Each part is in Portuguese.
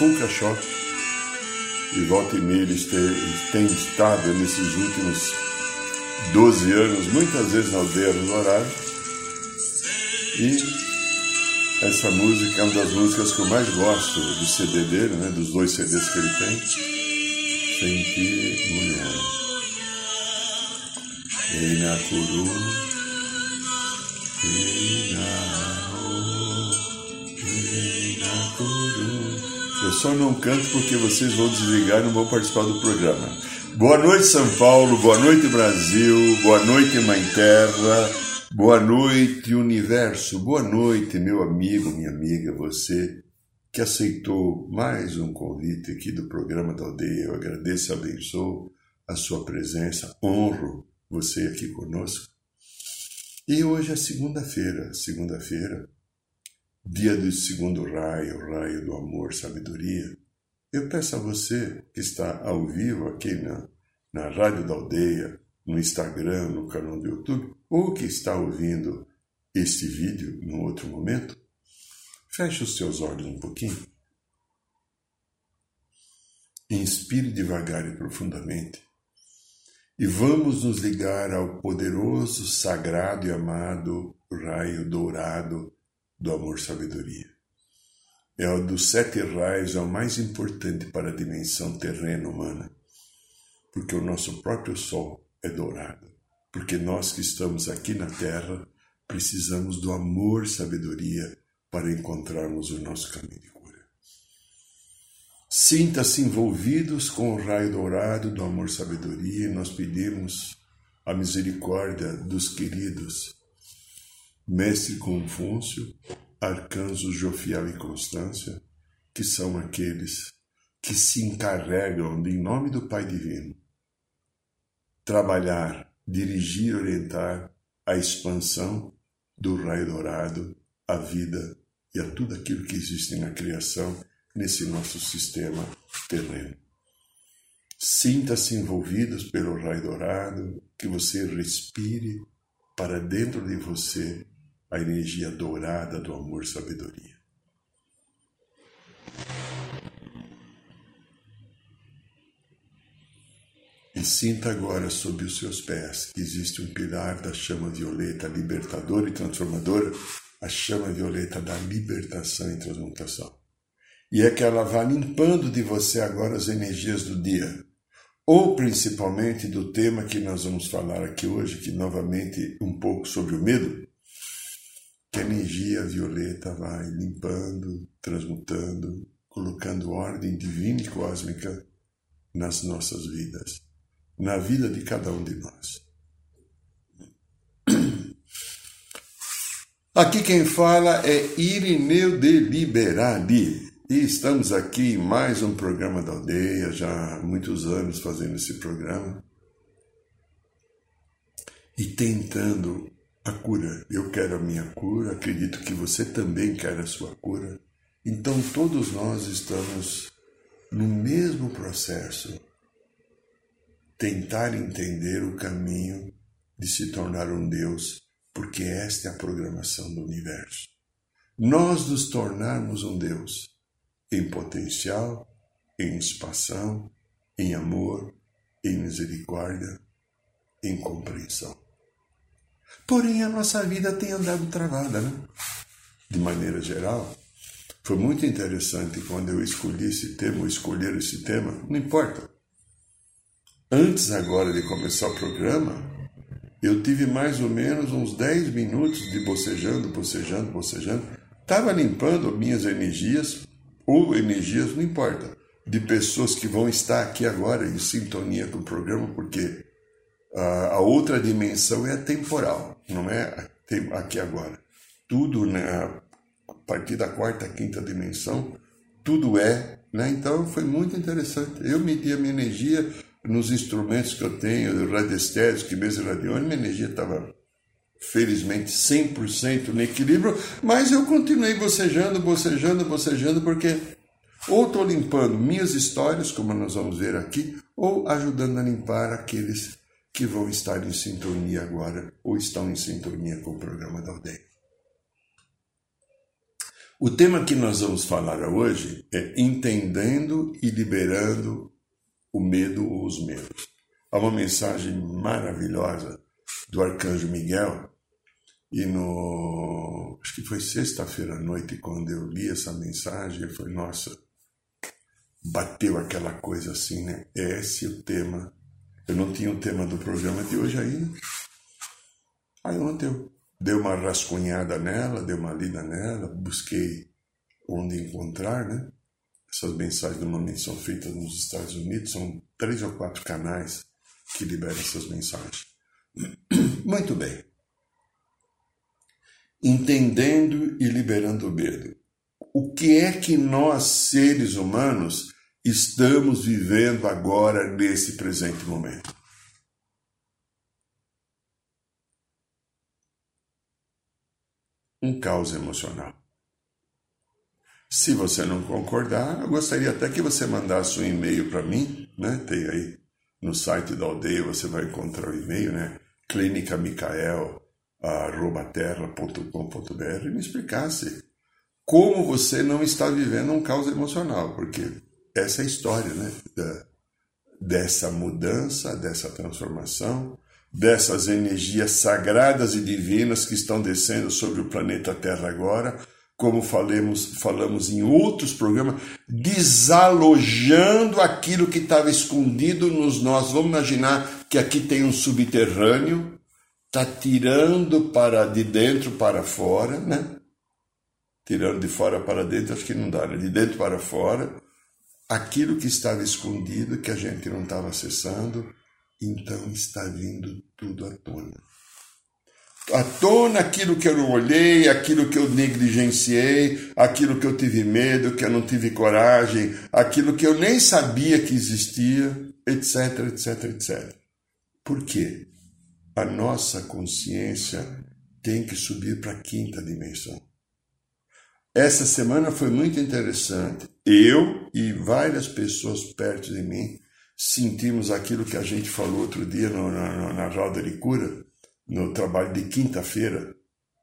Tribo Fulcachó. E volta e meia ele tem estado nesses últimos 12 anos, muitas vezes na aldeia do horário. E essa música é uma das músicas que eu mais gosto do CD dele, né, dos dois CDs que ele tem. Sentir mulher. E na coruna eu só não canto porque vocês vão desligar e não vão participar do programa. Boa noite, São Paulo. Boa noite, Brasil. Boa noite, Mãe Terra. Boa noite, Universo. Boa noite, meu amigo, minha amiga, você que aceitou mais um convite aqui do programa da aldeia. Eu agradeço e abençoo a sua presença. Honro você aqui conosco. E hoje é segunda-feira, segunda-feira, dia do segundo raio, raio do amor, sabedoria. Eu peço a você que está ao vivo aqui na, na Rádio da Aldeia, no Instagram, no canal do YouTube, ou que está ouvindo este vídeo num outro momento, feche os seus olhos um pouquinho. Inspire devagar e profundamente e vamos nos ligar ao poderoso, sagrado e amado raio dourado do amor-sabedoria. É o dos sete raios, é o mais importante para a dimensão terrena humana, porque o nosso próprio Sol é dourado, porque nós que estamos aqui na Terra precisamos do amor-sabedoria para encontrarmos o nosso caminho Sinta-se envolvidos com o raio dourado do amor-sabedoria e nós pedimos a misericórdia dos queridos Mestre Confúcio, Arcanjos Jofiel e Constância, que são aqueles que se encarregam de, em nome do Pai Divino, trabalhar, dirigir, orientar a expansão do raio dourado, a vida e a tudo aquilo que existe na criação nesse nosso sistema terreno. Sinta-se envolvidos pelo raio dourado, que você respire para dentro de você a energia dourada do amor-sabedoria. E sinta agora sob os seus pés que existe um pilar da chama violeta libertadora e transformadora, a chama violeta da libertação e transmutação e é que ela vá limpando de você agora as energias do dia, ou principalmente do tema que nós vamos falar aqui hoje, que novamente um pouco sobre o medo, que a energia violeta vai limpando, transmutando, colocando ordem divina e cósmica nas nossas vidas, na vida de cada um de nós. Aqui quem fala é Irineu de Liberali. E estamos aqui em mais um programa da aldeia, já há muitos anos fazendo esse programa e tentando a cura. Eu quero a minha cura, acredito que você também quer a sua cura. Então todos nós estamos no mesmo processo. Tentar entender o caminho de se tornar um Deus, porque esta é a programação do universo. Nós nos tornarmos um Deus em potencial, em expansão, em amor, em misericórdia, em compreensão. Porém, a nossa vida tem andado travada, né? De maneira geral, foi muito interessante quando eu escolhi esse tema, ou escolher esse tema, não importa. Antes agora de começar o programa, eu tive mais ou menos uns 10 minutos de bocejando, bocejando, bocejando. Estava limpando minhas energias, ou energias, não importa, de pessoas que vão estar aqui agora em sintonia com o programa, porque a, a outra dimensão é temporal, não é aqui agora. Tudo, né, a partir da quarta, quinta dimensão, tudo é. Né? Então foi muito interessante. Eu medi a minha energia nos instrumentos que eu tenho, radiestésico, mesa radiônica, minha energia estava felizmente 100% no equilíbrio, mas eu continuei bocejando, bocejando, bocejando, porque ou estou limpando minhas histórias, como nós vamos ver aqui, ou ajudando a limpar aqueles que vão estar em sintonia agora, ou estão em sintonia com o programa da aldeia. O tema que nós vamos falar hoje é entendendo e liberando o medo ou os medos. Há uma mensagem maravilhosa do Arcanjo Miguel, e no. Acho que foi sexta-feira à noite, quando eu li essa mensagem, eu falei, nossa, bateu aquela coisa assim, né? Esse é o tema. Eu não tinha o tema do programa de hoje ainda. Aí ontem eu dei uma rascunhada nela, dei uma lida nela, busquei onde encontrar, né? Essas mensagens normalmente são feitas nos Estados Unidos, são três ou quatro canais que liberam essas mensagens. Muito bem. Entendendo e liberando o medo. O que é que nós, seres humanos, estamos vivendo agora nesse presente momento? Um caos emocional. Se você não concordar, eu gostaria até que você mandasse um e-mail para mim, né? Tem aí no site da aldeia, você vai encontrar o e-mail, né? clinicamicael.terra.com.br e me explicasse como você não está vivendo um caos emocional, porque essa é a história, né? Da, dessa mudança, dessa transformação, dessas energias sagradas e divinas que estão descendo sobre o planeta Terra agora como falamos, falamos em outros programas, desalojando aquilo que estava escondido nos nossos. Vamos imaginar que aqui tem um subterrâneo, está tirando para de dentro para fora, né? Tirando de fora para dentro, acho que não dá, né? De dentro para fora, aquilo que estava escondido, que a gente não estava acessando, então está vindo tudo à tona à tona aquilo que eu não olhei, aquilo que eu negligenciei, aquilo que eu tive medo, que eu não tive coragem, aquilo que eu nem sabia que existia, etc, etc, etc. Por quê? A nossa consciência tem que subir para a quinta dimensão. Essa semana foi muito interessante. Eu e várias pessoas perto de mim sentimos aquilo que a gente falou outro dia no, na, na roda de cura no trabalho de quinta-feira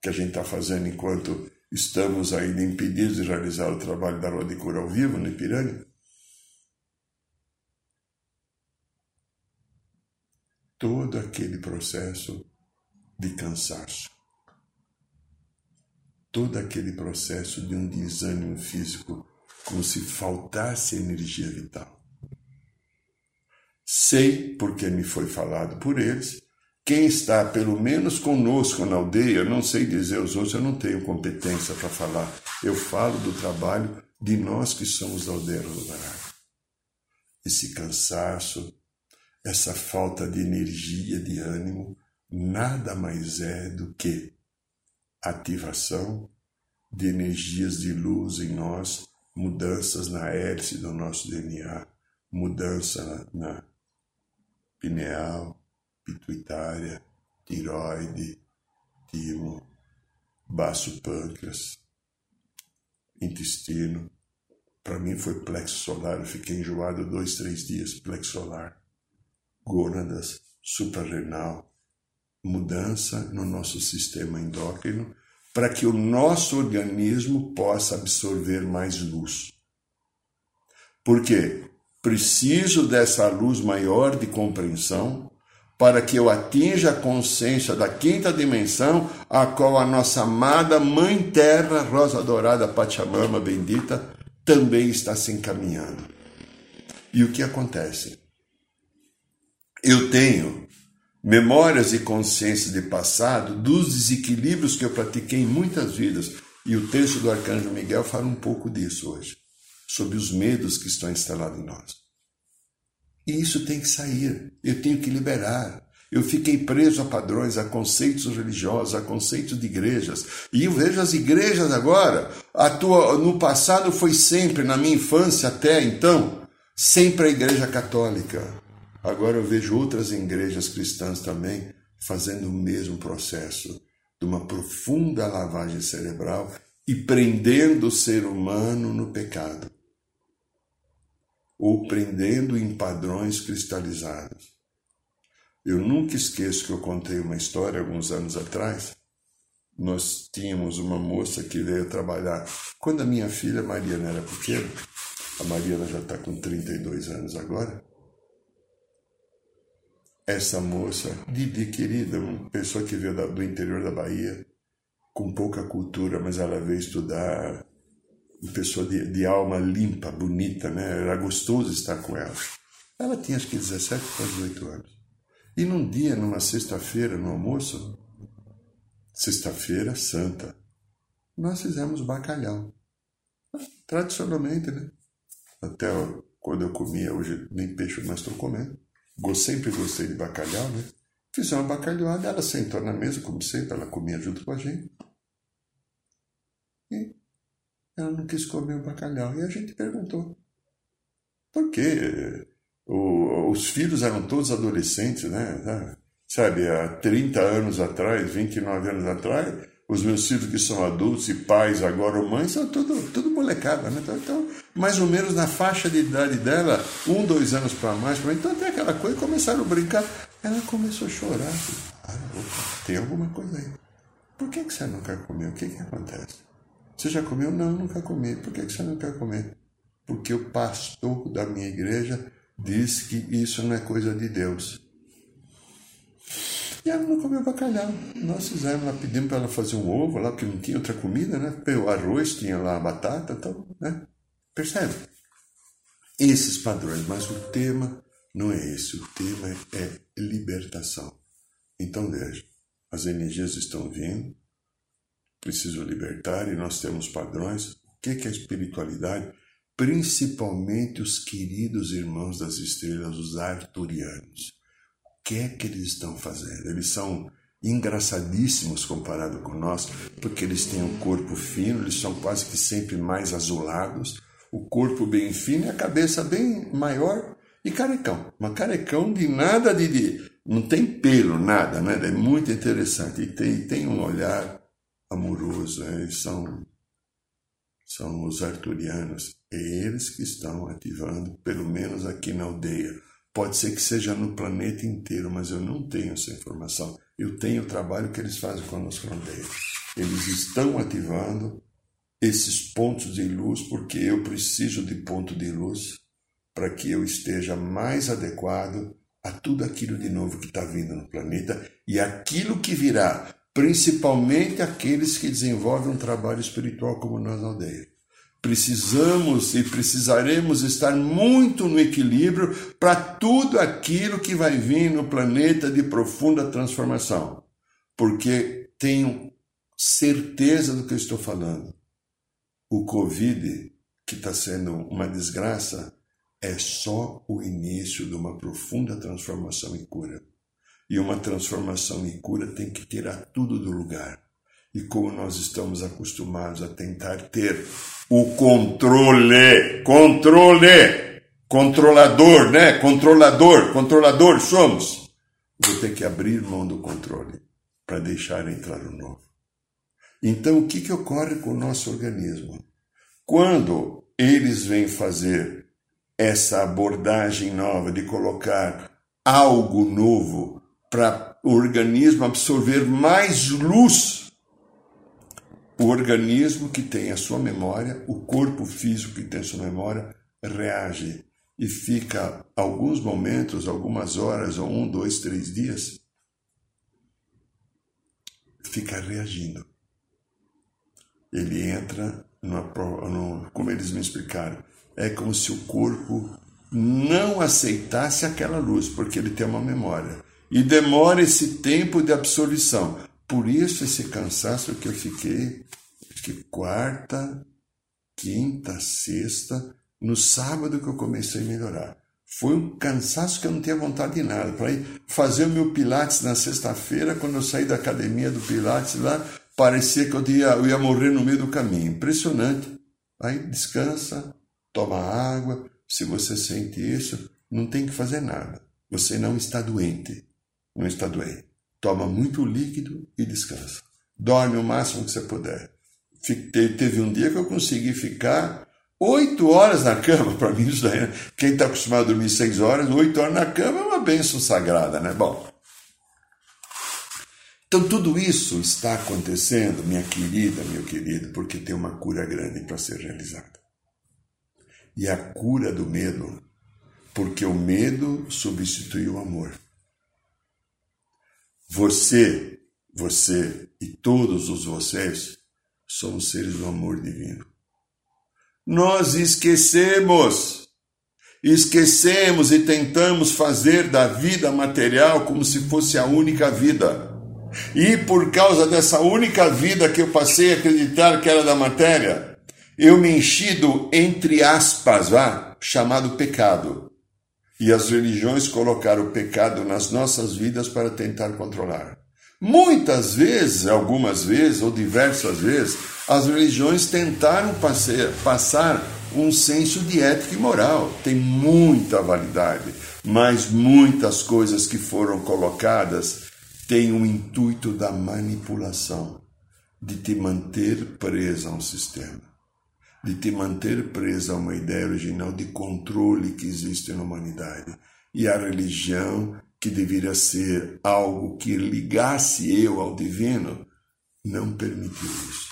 que a gente está fazendo enquanto estamos ainda impedidos de realizar o trabalho da Roda de Cura ao vivo no Ipiranga. Todo aquele processo de cansaço, todo aquele processo de um desânimo físico, como se faltasse energia vital. Sei, porque me foi falado por eles, quem está, pelo menos conosco na aldeia, não sei dizer os outros, eu não tenho competência para falar. Eu falo do trabalho de nós que somos da aldeia do Baralho. Esse cansaço, essa falta de energia, de ânimo, nada mais é do que ativação de energias de luz em nós, mudanças na hélice do nosso DNA, mudança na, pineal, pituitária, tiroide, timo, baço pâncreas, intestino. Para mim foi plexo solar, eu fiquei enjoado dois, três dias, plexo solar, gônadas, suprarrenal, mudança no nosso sistema endócrino para que o nosso organismo possa absorver mais luz. Porque preciso dessa luz maior de compreensão para que eu atinja a consciência da quinta dimensão, a qual a nossa amada Mãe Terra, Rosa Dourada Pachamama bendita, também está se encaminhando. E o que acontece? Eu tenho memórias e consciências de passado dos desequilíbrios que eu pratiquei em muitas vidas. E o texto do Arcanjo Miguel fala um pouco disso hoje, sobre os medos que estão instalados em nós. E isso tem que sair, eu tenho que liberar. Eu fiquei preso a padrões, a conceitos religiosos, a conceitos de igrejas. E eu vejo as igrejas agora. Tua, no passado foi sempre, na minha infância até então, sempre a igreja católica. Agora eu vejo outras igrejas cristãs também fazendo o mesmo processo de uma profunda lavagem cerebral e prendendo o ser humano no pecado. Ou prendendo em padrões cristalizados. Eu nunca esqueço que eu contei uma história alguns anos atrás. Nós tínhamos uma moça que veio trabalhar. Quando a minha filha Mariana era pequena, a Mariana já está com 32 anos agora. Essa moça, Didi querida, uma pessoa que veio do interior da Bahia, com pouca cultura, mas ela veio estudar, uma pessoa de, de alma limpa, bonita, né? Era gostoso estar com ela. Ela tinha acho que 17 para 18 anos. E num dia, numa sexta-feira, no almoço, sexta-feira santa, nós fizemos bacalhau. Tradicionalmente, né? Até quando eu comia, hoje nem peixe mais estou comendo. Sempre gostei de bacalhau, né? Fizemos uma bacalhada, ela sentou na mesa, como sempre, ela comia junto com a gente. E ela não quis comer o bacalhau. E a gente perguntou: por quê? O, os filhos eram todos adolescentes, né? Sabe, há 30 anos atrás, 29 anos atrás, os meus filhos que são adultos e pais agora ou mães são tudo, tudo molecada, né? Então, então, mais ou menos na faixa de idade dela, um, dois anos para mais, pra então tem aquela coisa, começaram a brincar. Ela começou a chorar. Ah, opa, tem alguma coisa aí. Por que, que você quer comer? O que, que acontece? Você já comeu? Não, nunca comi. Por que, que você quer comer? Porque o pastor da minha igreja diz que isso não é coisa de Deus. E ela não comeu bacalhau. Nós fizemos lá, pedimos para ela fazer um ovo lá, porque não tinha outra comida, né? O arroz, tinha lá a batata, então, né? Percebe? Esses padrões, mas o tema não é esse, o tema é libertação. Então veja, as energias estão vindo, preciso libertar e nós temos padrões. O que é a espiritualidade? principalmente os queridos irmãos das estrelas, os arturianos. Que é que eles estão fazendo? Eles são engraçadíssimos comparado com nós, porque eles têm um corpo fino, eles são quase que sempre mais azulados, o corpo bem fino e a cabeça bem maior e carecão. Uma carecão de nada de, de não tem pelo, nada, né? É muito interessante e tem, tem um olhar amoroso, né? são são os arturianos. É eles que estão ativando, pelo menos aqui na aldeia. Pode ser que seja no planeta inteiro, mas eu não tenho essa informação. Eu tenho o trabalho que eles fazem conosco na aldeia. Eles estão ativando esses pontos de luz porque eu preciso de ponto de luz para que eu esteja mais adequado a tudo aquilo de novo que está vindo no planeta e aquilo que virá principalmente aqueles que desenvolvem um trabalho espiritual como nós na aldeia. Precisamos e precisaremos estar muito no equilíbrio para tudo aquilo que vai vir no planeta de profunda transformação, porque tenho certeza do que eu estou falando. O Covid, que está sendo uma desgraça, é só o início de uma profunda transformação e cura. E uma transformação e cura tem que tirar tudo do lugar. E como nós estamos acostumados a tentar ter o controle, controle, controlador, né? Controlador, controlador somos. Vou ter que abrir mão do controle para deixar entrar o novo. Então, o que, que ocorre com o nosso organismo? Quando eles vêm fazer essa abordagem nova de colocar algo novo para o organismo absorver mais luz. O organismo que tem a sua memória, o corpo físico que tem a sua memória, reage e fica alguns momentos, algumas horas, ou um, dois, três dias, fica reagindo. Ele entra, no, como eles me explicaram, é como se o corpo não aceitasse aquela luz, porque ele tem uma memória e demora esse tempo de absolvição. Por isso esse cansaço que eu fiquei, que quarta, quinta, sexta, no sábado que eu comecei a melhorar. Foi um cansaço que eu não tinha vontade de nada. Para ir fazer o meu Pilates na sexta-feira, quando eu saí da academia do Pilates lá, parecia que eu ia, eu ia morrer no meio do caminho. Impressionante. Aí descansa, toma água. Se você sente isso, não tem que fazer nada. Você não está doente. Não está doente. Toma muito líquido e descansa. Dorme o máximo que você puder. Teve um dia que eu consegui ficar oito horas na cama. Para mim, isso daí, né? quem está acostumado a dormir seis horas, oito horas na cama é uma bênção sagrada, né? Bom. Então, tudo isso está acontecendo, minha querida, meu querido, porque tem uma cura grande para ser realizada. E a cura do medo, porque o medo substitui o amor. Você, você e todos os vocês somos seres do amor divino. Nós esquecemos, esquecemos e tentamos fazer da vida material como se fosse a única vida. E por causa dessa única vida que eu passei a acreditar que era da matéria, eu me enchi do, entre aspas, vá, chamado pecado. E as religiões colocaram o pecado nas nossas vidas para tentar controlar. Muitas vezes, algumas vezes ou diversas vezes, as religiões tentaram passar um senso de ética e moral. Tem muita validade, mas muitas coisas que foram colocadas têm o intuito da manipulação, de te manter presa a um sistema, de te manter presa a uma ideia original de controle que existe na humanidade. E a religião que deveria ser algo que ligasse eu ao divino, não permitiu isso.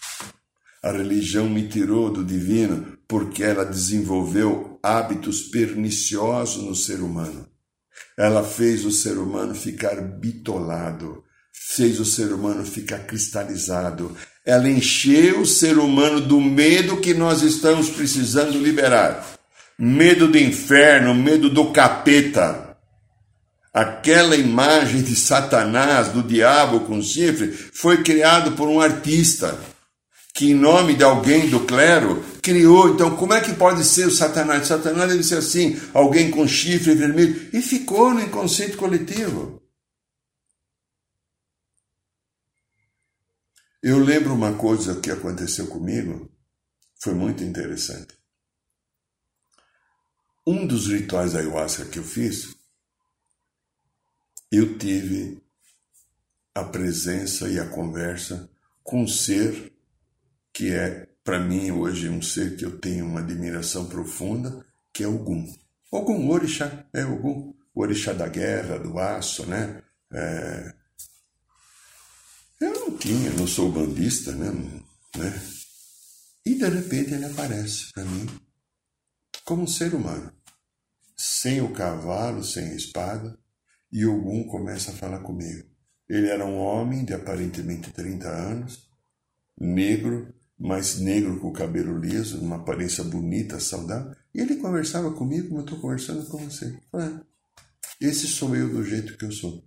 A religião me tirou do divino porque ela desenvolveu hábitos perniciosos no ser humano. Ela fez o ser humano ficar bitolado, fez o ser humano ficar cristalizado. Ela encheu o ser humano do medo que nós estamos precisando liberar. Medo do inferno, medo do capeta, Aquela imagem de Satanás, do diabo com chifre, foi criado por um artista que, em nome de alguém do clero, criou. Então, como é que pode ser o Satanás? Satanás deve ser assim, alguém com chifre vermelho. E ficou no inconsciente coletivo. Eu lembro uma coisa que aconteceu comigo, foi muito interessante. Um dos rituais da ayahuasca que eu fiz eu tive a presença e a conversa com um ser que é, para mim, hoje, um ser que eu tenho uma admiração profunda, que é Ogum. Ogum, orixá, é Ogum. O orixá da guerra, do aço, né? É... Eu não tinha, não sou bandista, né? né? E de repente ele aparece para mim como um ser humano, sem o cavalo, sem a espada, e Ogum começa a falar comigo. Ele era um homem de aparentemente 30 anos, negro, mas negro com o cabelo liso, uma aparência bonita, saudável. E ele conversava comigo como eu estou conversando com você. Falei, esse sou eu do jeito que eu sou,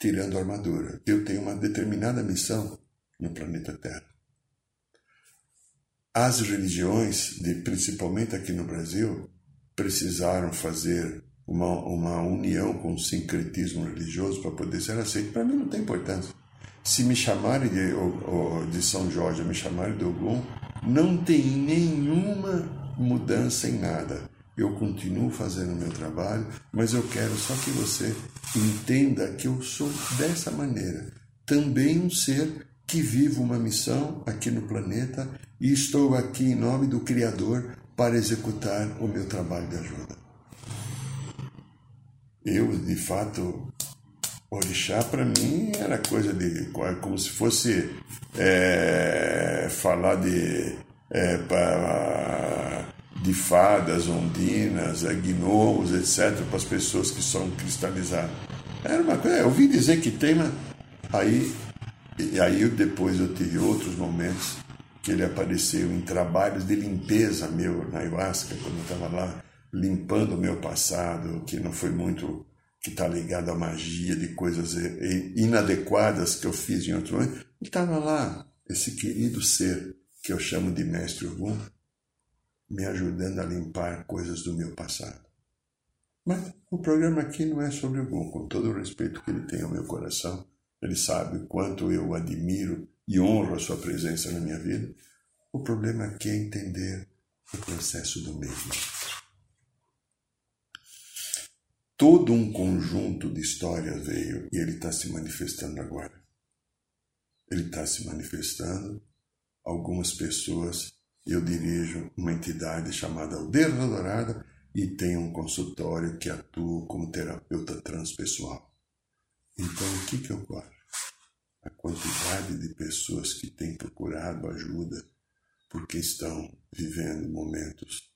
tirando a armadura. Eu tenho uma determinada missão no planeta Terra. As religiões, de, principalmente aqui no Brasil, precisaram fazer uma, uma união com o sincretismo religioso para poder ser aceito, para mim não tem importância. Se me chamarem de, de São Jorge, me chamarem de Ogum, não tem nenhuma mudança em nada. Eu continuo fazendo o meu trabalho, mas eu quero só que você entenda que eu sou dessa maneira. Também um ser que vive uma missão aqui no planeta e estou aqui em nome do Criador para executar o meu trabalho de ajuda. Eu, de fato, orixá para mim era coisa de. como se fosse é, falar de. É, para, de fadas, ondinas, é, gnomos, etc., para as pessoas que são cristalizadas. Era uma coisa. Eu ouvi dizer que tem, mas aí, e aí depois eu tive outros momentos que ele apareceu em trabalhos de limpeza meu na ayahuasca, quando eu estava lá limpando o meu passado, que não foi muito que está ligado à magia de coisas inadequadas que eu fiz em outro momento. E estava lá, esse querido ser que eu chamo de Mestre Ogum, me ajudando a limpar coisas do meu passado. Mas o programa aqui não é sobre o Ogum, com todo o respeito que ele tem ao meu coração. Ele sabe o quanto eu admiro e honro a sua presença na minha vida. O problema aqui é entender o processo do mesmo todo um conjunto de histórias veio e ele está se manifestando agora. Ele está se manifestando. Algumas pessoas, eu dirijo uma entidade chamada Aldeia Dourada e tenho um consultório que atua como terapeuta transpessoal. Então, o que, que ocorre? A quantidade de pessoas que têm procurado ajuda porque estão vivendo momentos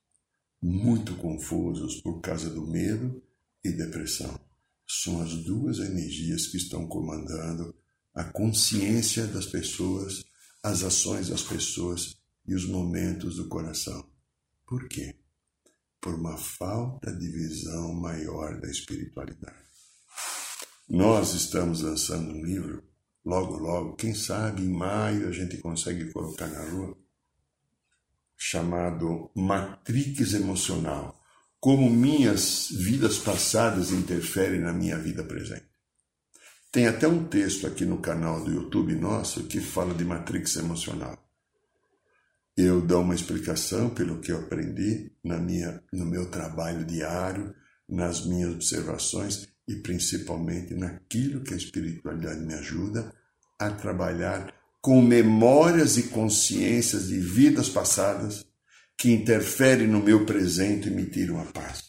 muito confusos por causa do medo e depressão. São as duas energias que estão comandando a consciência das pessoas, as ações das pessoas e os momentos do coração. Por quê? Por uma falta de visão maior da espiritualidade. Nós estamos lançando um livro, logo, logo, quem sabe em maio a gente consegue colocar na rua, chamado Matrix Emocional como minhas vidas passadas interferem na minha vida presente. Tem até um texto aqui no canal do YouTube nosso que fala de matrix emocional. Eu dou uma explicação pelo que eu aprendi na minha, no meu trabalho diário, nas minhas observações e principalmente naquilo que a espiritualidade me ajuda a trabalhar com memórias e consciências de vidas passadas que interferem no meu presente e me tiram a paz.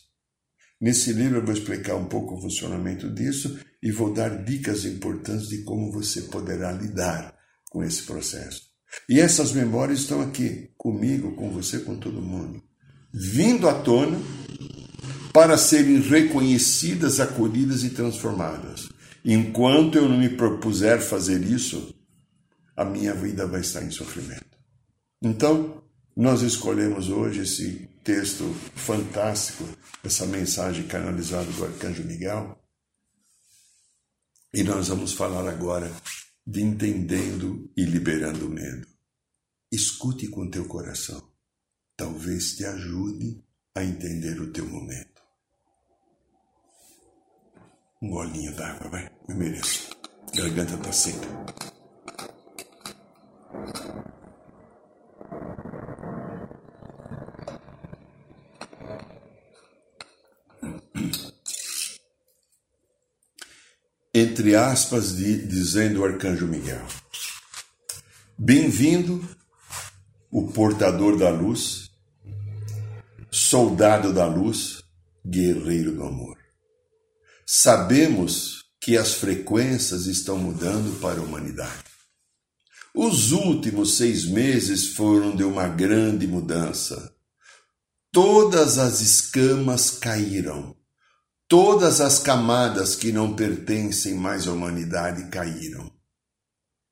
Nesse livro eu vou explicar um pouco o funcionamento disso e vou dar dicas importantes de como você poderá lidar com esse processo. E essas memórias estão aqui, comigo, com você, com todo mundo, vindo à tona para serem reconhecidas, acolhidas e transformadas. Enquanto eu não me propuser fazer isso, a minha vida vai estar em sofrimento. Então, nós escolhemos hoje esse texto fantástico, essa mensagem canalizada do Arcanjo Miguel, e nós vamos falar agora de entendendo e liberando o medo. Escute com teu coração. Talvez te ajude a entender o teu momento. Um golinho d'água, vai. Eu mereço. garganta está seca. Entre aspas, de, dizendo o arcanjo Miguel: Bem-vindo, o portador da luz, soldado da luz, guerreiro do amor. Sabemos que as frequências estão mudando para a humanidade. Os últimos seis meses foram de uma grande mudança. Todas as escamas caíram Todas as camadas que não pertencem mais à humanidade caíram.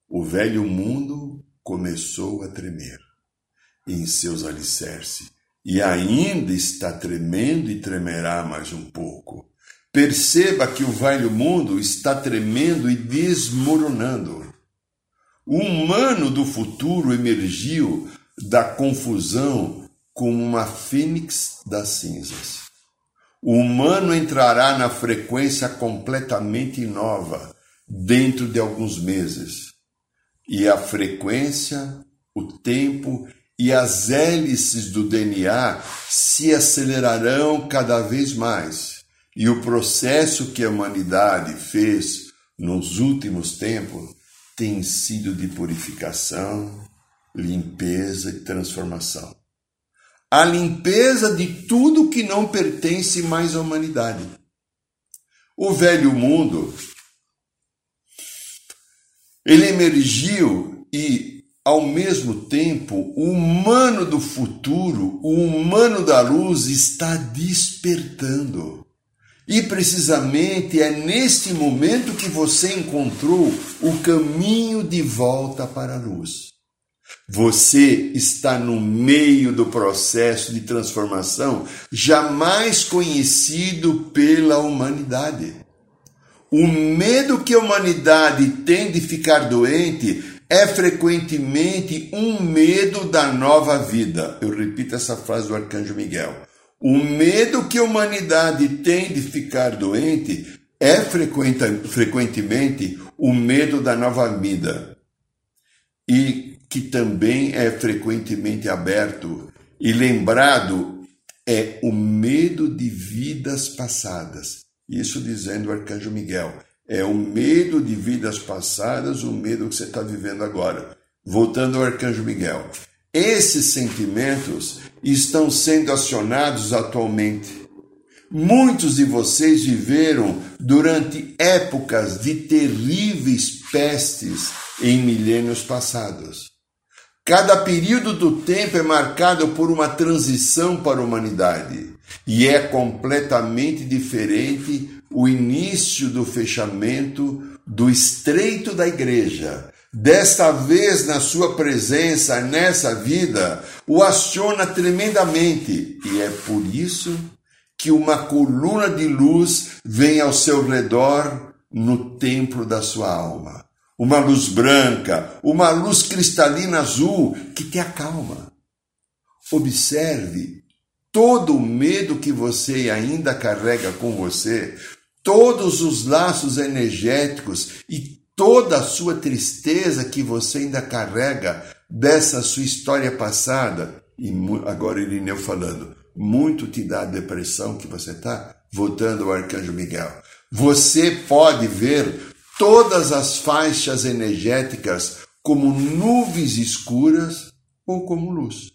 O velho mundo começou a tremer em seus alicerces e ainda está tremendo e tremerá mais um pouco. Perceba que o velho mundo está tremendo e desmoronando. O humano do futuro emergiu da confusão como uma fênix das cinzas. O humano entrará na frequência completamente nova dentro de alguns meses. E a frequência, o tempo e as hélices do DNA se acelerarão cada vez mais. E o processo que a humanidade fez nos últimos tempos tem sido de purificação, limpeza e transformação a limpeza de tudo que não pertence mais à humanidade. O velho mundo ele emergiu e ao mesmo tempo o humano do futuro, o humano da luz está despertando. E precisamente é neste momento que você encontrou o caminho de volta para a luz. Você está no meio do processo de transformação jamais conhecido pela humanidade. O medo que a humanidade tem de ficar doente é frequentemente um medo da nova vida. Eu repito essa frase do arcanjo Miguel. O medo que a humanidade tem de ficar doente é frequentemente o medo da nova vida. E que também é frequentemente aberto e lembrado é o medo de vidas passadas. Isso dizendo o arcanjo Miguel. É o medo de vidas passadas, o medo que você está vivendo agora. Voltando ao arcanjo Miguel. Esses sentimentos estão sendo acionados atualmente. Muitos de vocês viveram durante épocas de terríveis pestes em milênios passados. Cada período do tempo é marcado por uma transição para a humanidade e é completamente diferente o início do fechamento do estreito da igreja. Desta vez, na sua presença nessa vida, o aciona tremendamente, e é por isso que uma coluna de luz vem ao seu redor no templo da sua alma. Uma luz branca, uma luz cristalina azul que te acalma. Observe todo o medo que você ainda carrega com você, todos os laços energéticos e toda a sua tristeza que você ainda carrega dessa sua história passada. E agora Irineu falando, muito te dá a depressão que você está, voltando ao Arcanjo Miguel. Você pode ver todas as faixas energéticas como nuvens escuras ou como luz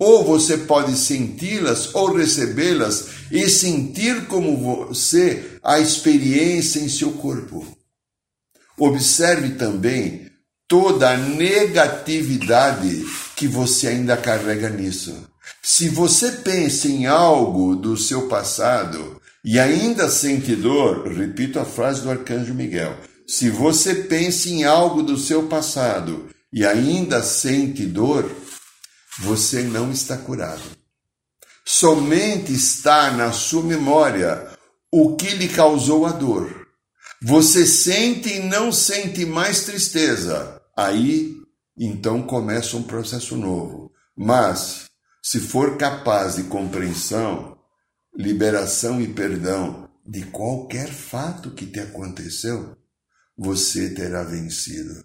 ou você pode senti-las ou recebê-las e sentir como você a experiência em seu corpo. Observe também toda a negatividade que você ainda carrega nisso. Se você pensa em algo do seu passado e ainda sente dor, repito a frase do arcanjo Miguel. Se você pensa em algo do seu passado e ainda sente dor, você não está curado. Somente está na sua memória o que lhe causou a dor. Você sente e não sente mais tristeza. Aí, então começa um processo novo. Mas, se for capaz de compreensão, liberação e perdão de qualquer fato que te aconteceu, você terá vencido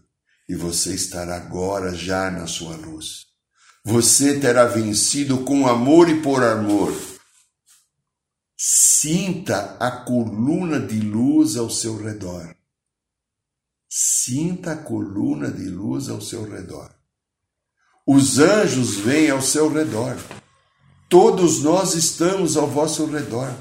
e você estará agora já na sua luz você terá vencido com amor e por amor. Sinta a coluna de luz ao seu redor. Sinta a coluna de luz ao seu redor. Os anjos vêm ao seu redor. Todos nós estamos ao vosso redor.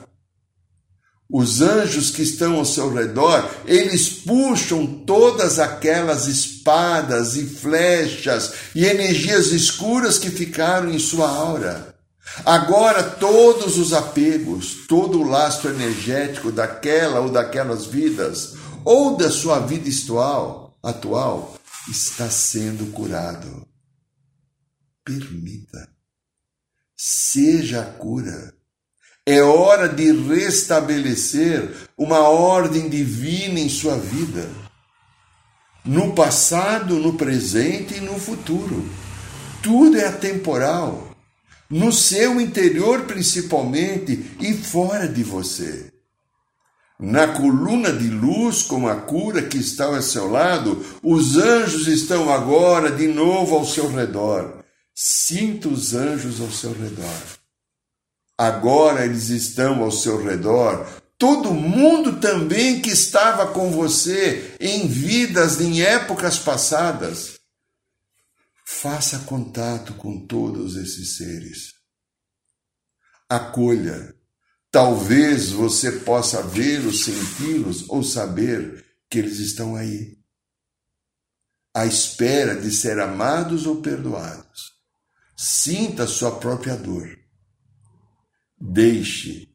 Os anjos que estão ao seu redor, eles puxam todas aquelas espadas e flechas e energias escuras que ficaram em sua aura. Agora, todos os apegos, todo o lastro energético daquela ou daquelas vidas, ou da sua vida atual, atual está sendo curado. Permita. Seja a cura é hora de restabelecer uma ordem divina em sua vida, no passado, no presente e no futuro. Tudo é atemporal, no seu interior principalmente e fora de você. Na coluna de luz, como a cura que está ao seu lado, os anjos estão agora de novo ao seu redor. Sinta os anjos ao seu redor. Agora eles estão ao seu redor. Todo mundo também que estava com você em vidas, em épocas passadas. Faça contato com todos esses seres. Acolha. Talvez você possa vê-los, senti-los ou saber que eles estão aí, à espera de ser amados ou perdoados. Sinta sua própria dor Deixe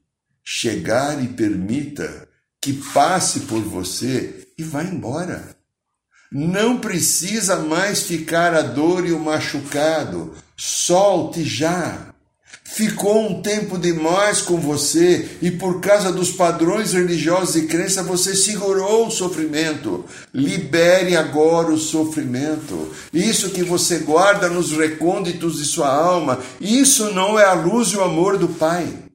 chegar e permita que passe por você e vá embora. Não precisa mais ficar a dor e o machucado. Solte já. Ficou um tempo demais com você e por causa dos padrões religiosos e crença você segurou o sofrimento. Libere agora o sofrimento. Isso que você guarda nos recônditos de sua alma, isso não é a luz e o amor do Pai.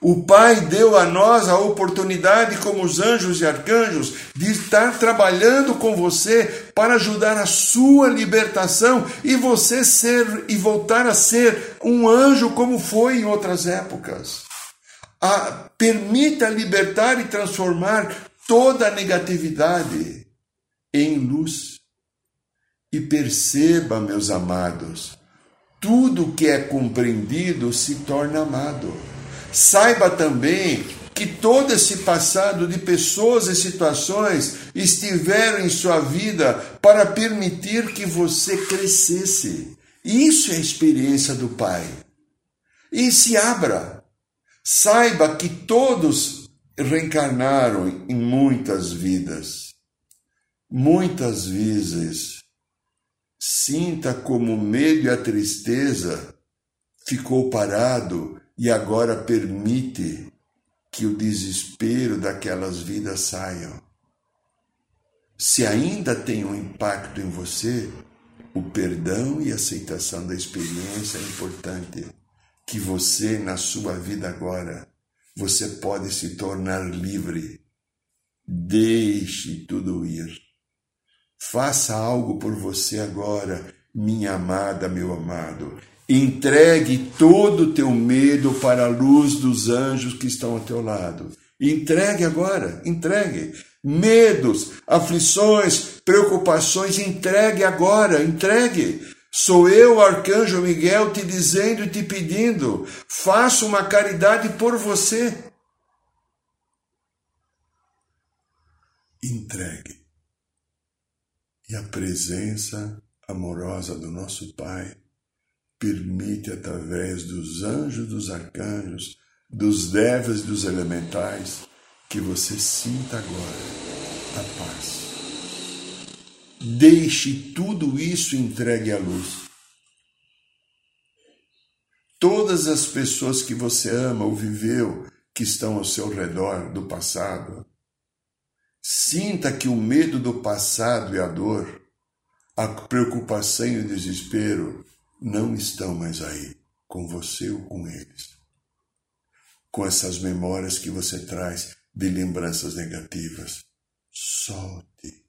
O Pai deu a nós a oportunidade, como os anjos e arcanjos, de estar trabalhando com você para ajudar a sua libertação e você ser e voltar a ser um anjo como foi em outras épocas. A, permita libertar e transformar toda a negatividade em luz. E perceba, meus amados, tudo que é compreendido se torna amado. Saiba também que todo esse passado de pessoas e situações estiveram em sua vida para permitir que você crescesse. Isso é a experiência do Pai. E se abra. Saiba que todos reencarnaram em muitas vidas. Muitas vezes. Sinta como o medo e a tristeza ficou parado e agora permite que o desespero daquelas vidas saiam. Se ainda tem um impacto em você, o perdão e aceitação da experiência é importante. Que você, na sua vida agora, você pode se tornar livre. Deixe tudo ir. Faça algo por você agora, minha amada, meu amado. Entregue todo o teu medo para a luz dos anjos que estão ao teu lado. Entregue agora, entregue. Medos, aflições, preocupações, entregue agora, entregue. Sou eu, arcanjo Miguel, te dizendo e te pedindo: faça uma caridade por você. Entregue. E a presença amorosa do nosso Pai permite, através dos anjos, dos arcanjos, dos devas dos elementais, que você sinta agora a paz. Deixe tudo isso entregue à luz. Todas as pessoas que você ama ou viveu, que estão ao seu redor do passado, sinta que o medo do passado e a dor, a preocupação e o desespero não estão mais aí, com você ou com eles. Com essas memórias que você traz de lembranças negativas. Solte,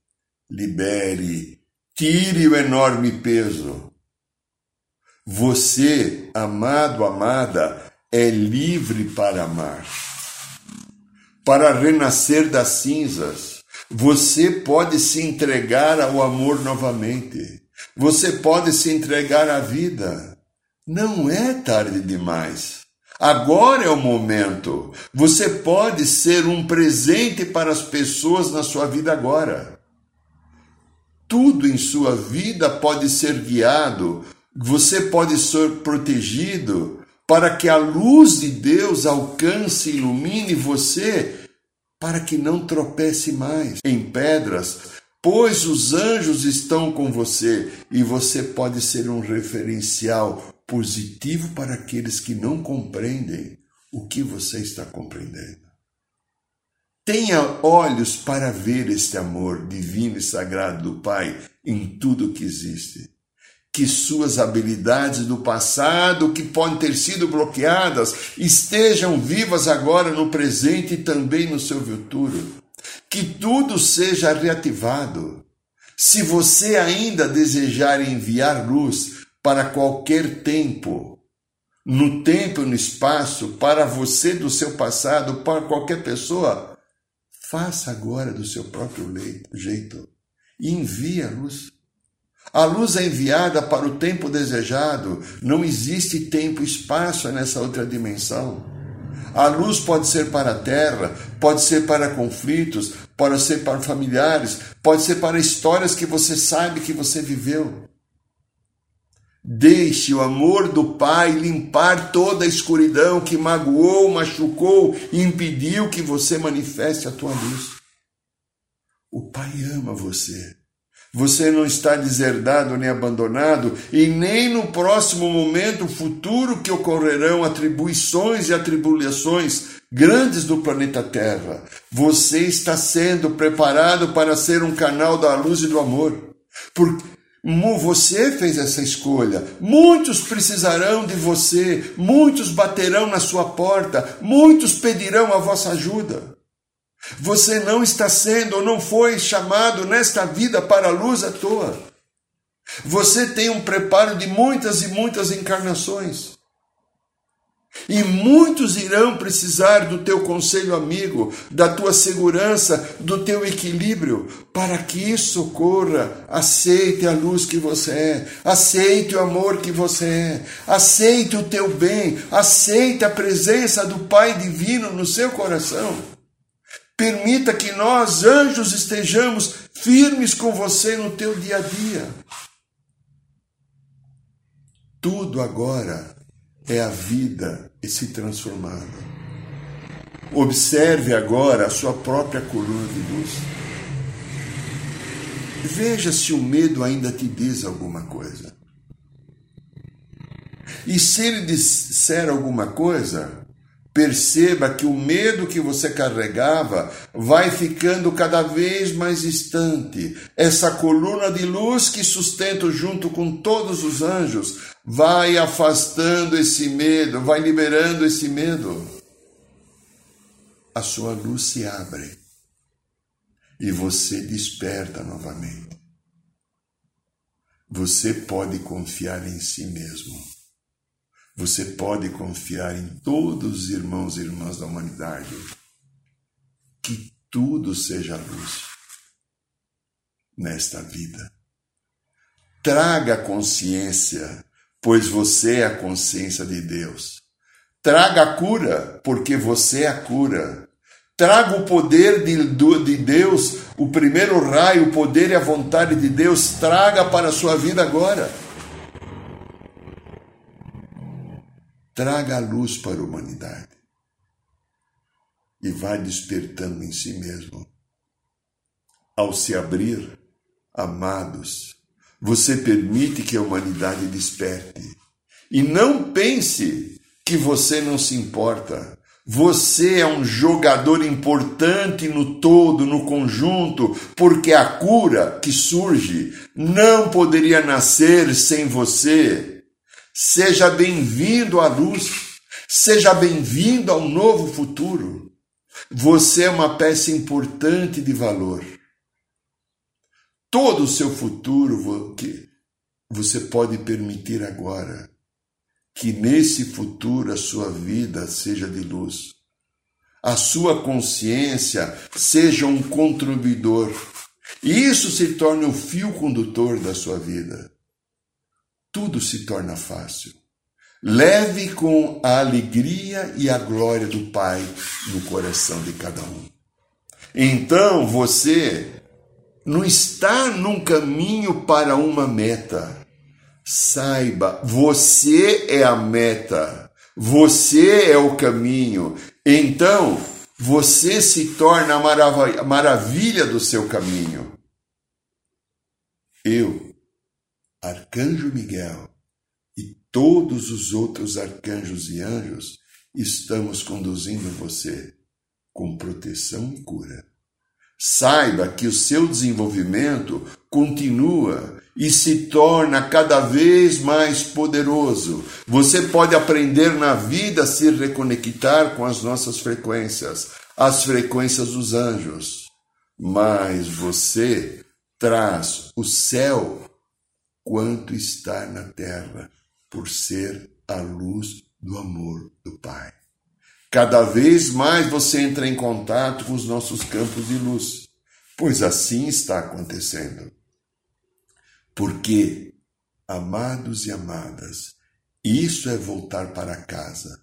libere, tire o enorme peso. Você, amado, amada, é livre para amar, para renascer das cinzas. Você pode se entregar ao amor novamente. Você pode se entregar à vida. Não é tarde demais. Agora é o momento. Você pode ser um presente para as pessoas na sua vida agora. Tudo em sua vida pode ser guiado, você pode ser protegido para que a luz de Deus alcance e ilumine você, para que não tropece mais em pedras, pois os anjos estão com você e você pode ser um referencial positivo para aqueles que não compreendem o que você está compreendendo. Tenha olhos para ver este amor divino e sagrado do Pai em tudo que existe. Que suas habilidades do passado, que podem ter sido bloqueadas, estejam vivas agora no presente e também no seu futuro que tudo seja reativado. Se você ainda desejar enviar luz para qualquer tempo, no tempo e no espaço, para você do seu passado, para qualquer pessoa, faça agora do seu próprio jeito e envie a luz. A luz é enviada para o tempo desejado, não existe tempo e espaço nessa outra dimensão. A luz pode ser para a terra, pode ser para conflitos, pode ser para familiares, pode ser para histórias que você sabe que você viveu. Deixe o amor do Pai limpar toda a escuridão que magoou, machucou e impediu que você manifeste a tua luz. O Pai ama você. Você não está deserdado nem abandonado, e nem no próximo momento futuro que ocorrerão atribuições e atribulações grandes do planeta Terra. Você está sendo preparado para ser um canal da luz e do amor. Porque você fez essa escolha. Muitos precisarão de você, muitos baterão na sua porta, muitos pedirão a vossa ajuda. Você não está sendo ou não foi chamado nesta vida para a luz à toa. Você tem um preparo de muitas e muitas encarnações. E muitos irão precisar do teu conselho amigo, da tua segurança, do teu equilíbrio, para que isso ocorra. Aceite a luz que você é, aceite o amor que você é, aceite o teu bem, aceite a presença do Pai Divino no seu coração. Permita que nós, anjos, estejamos firmes com você no teu dia a dia. Tudo agora é a vida e se transformada. Observe agora a sua própria coluna de luz. Veja se o medo ainda te diz alguma coisa. E se ele disser alguma coisa, Perceba que o medo que você carregava vai ficando cada vez mais distante. Essa coluna de luz que sustento junto com todos os anjos vai afastando esse medo, vai liberando esse medo. A sua luz se abre e você desperta novamente. Você pode confiar em si mesmo. Você pode confiar em todos os irmãos e irmãs da humanidade. Que tudo seja luz nesta vida. Traga consciência, pois você é a consciência de Deus. Traga a cura, porque você é a cura. Traga o poder de, de Deus, o primeiro raio, o poder e a vontade de Deus, traga para a sua vida agora. Traga a luz para a humanidade e vá despertando em si mesmo. Ao se abrir, amados, você permite que a humanidade desperte. E não pense que você não se importa. Você é um jogador importante no todo, no conjunto, porque a cura que surge não poderia nascer sem você. Seja bem-vindo à luz, seja bem-vindo ao novo futuro. Você é uma peça importante de valor. Todo o seu futuro que você pode permitir agora que nesse futuro a sua vida seja de luz. A sua consciência seja um contribuidor. E isso se torne o fio condutor da sua vida tudo se torna fácil. Leve com a alegria e a glória do Pai no coração de cada um. Então você não está num caminho para uma meta. Saiba, você é a meta, você é o caminho. Então você se torna a maravilha do seu caminho. Eu Arcanjo Miguel e todos os outros arcanjos e anjos estamos conduzindo você com proteção e cura. Saiba que o seu desenvolvimento continua e se torna cada vez mais poderoso. Você pode aprender na vida a se reconectar com as nossas frequências, as frequências dos anjos. Mas você traz o céu quanto está na terra, por ser a luz do amor do Pai. Cada vez mais você entra em contato com os nossos campos de luz, pois assim está acontecendo. Porque, amados e amadas, isso é voltar para casa,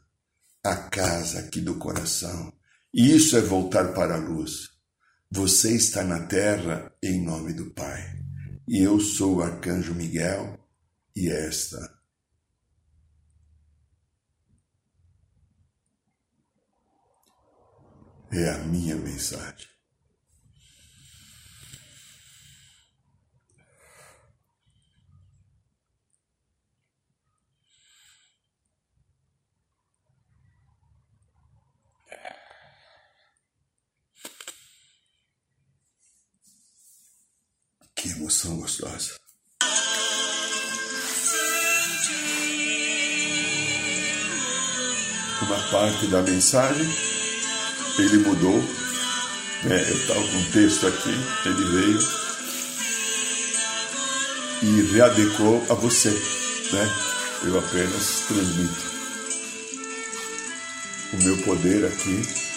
a casa aqui do coração. Isso é voltar para a luz. Você está na terra em nome do Pai e eu sou o arcanjo Miguel, e esta é a minha mensagem. Emoção gostosa. Uma parte da mensagem ele mudou. Né? Eu estava com um texto aqui, ele veio e readequou a você. Né? Eu apenas transmito o meu poder aqui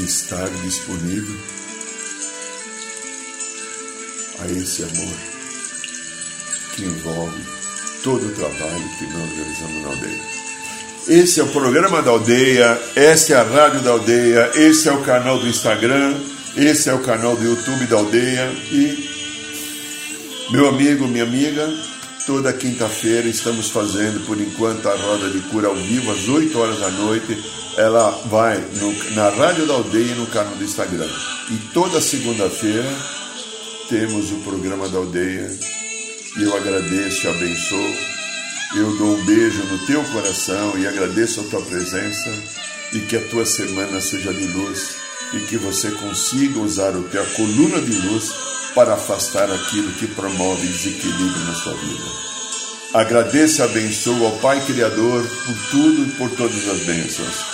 estar disponível a esse amor que envolve todo o trabalho que nós realizamos na aldeia. Esse é o programa da aldeia, essa é a rádio da aldeia, esse é o canal do Instagram, esse é o canal do YouTube da aldeia e meu amigo, minha amiga, toda quinta-feira estamos fazendo por enquanto a roda de cura ao vivo às 8 horas da noite. Ela vai no, na rádio da aldeia e no canal do Instagram. E toda segunda-feira temos o programa da aldeia. E eu agradeço e abençoo eu dou um beijo no teu coração e agradeço a tua presença e que a tua semana seja de luz e que você consiga usar a tua coluna de luz para afastar aquilo que promove desequilíbrio na sua vida. Agradeço e abençoo ao Pai Criador por tudo e por todas as bênçãos.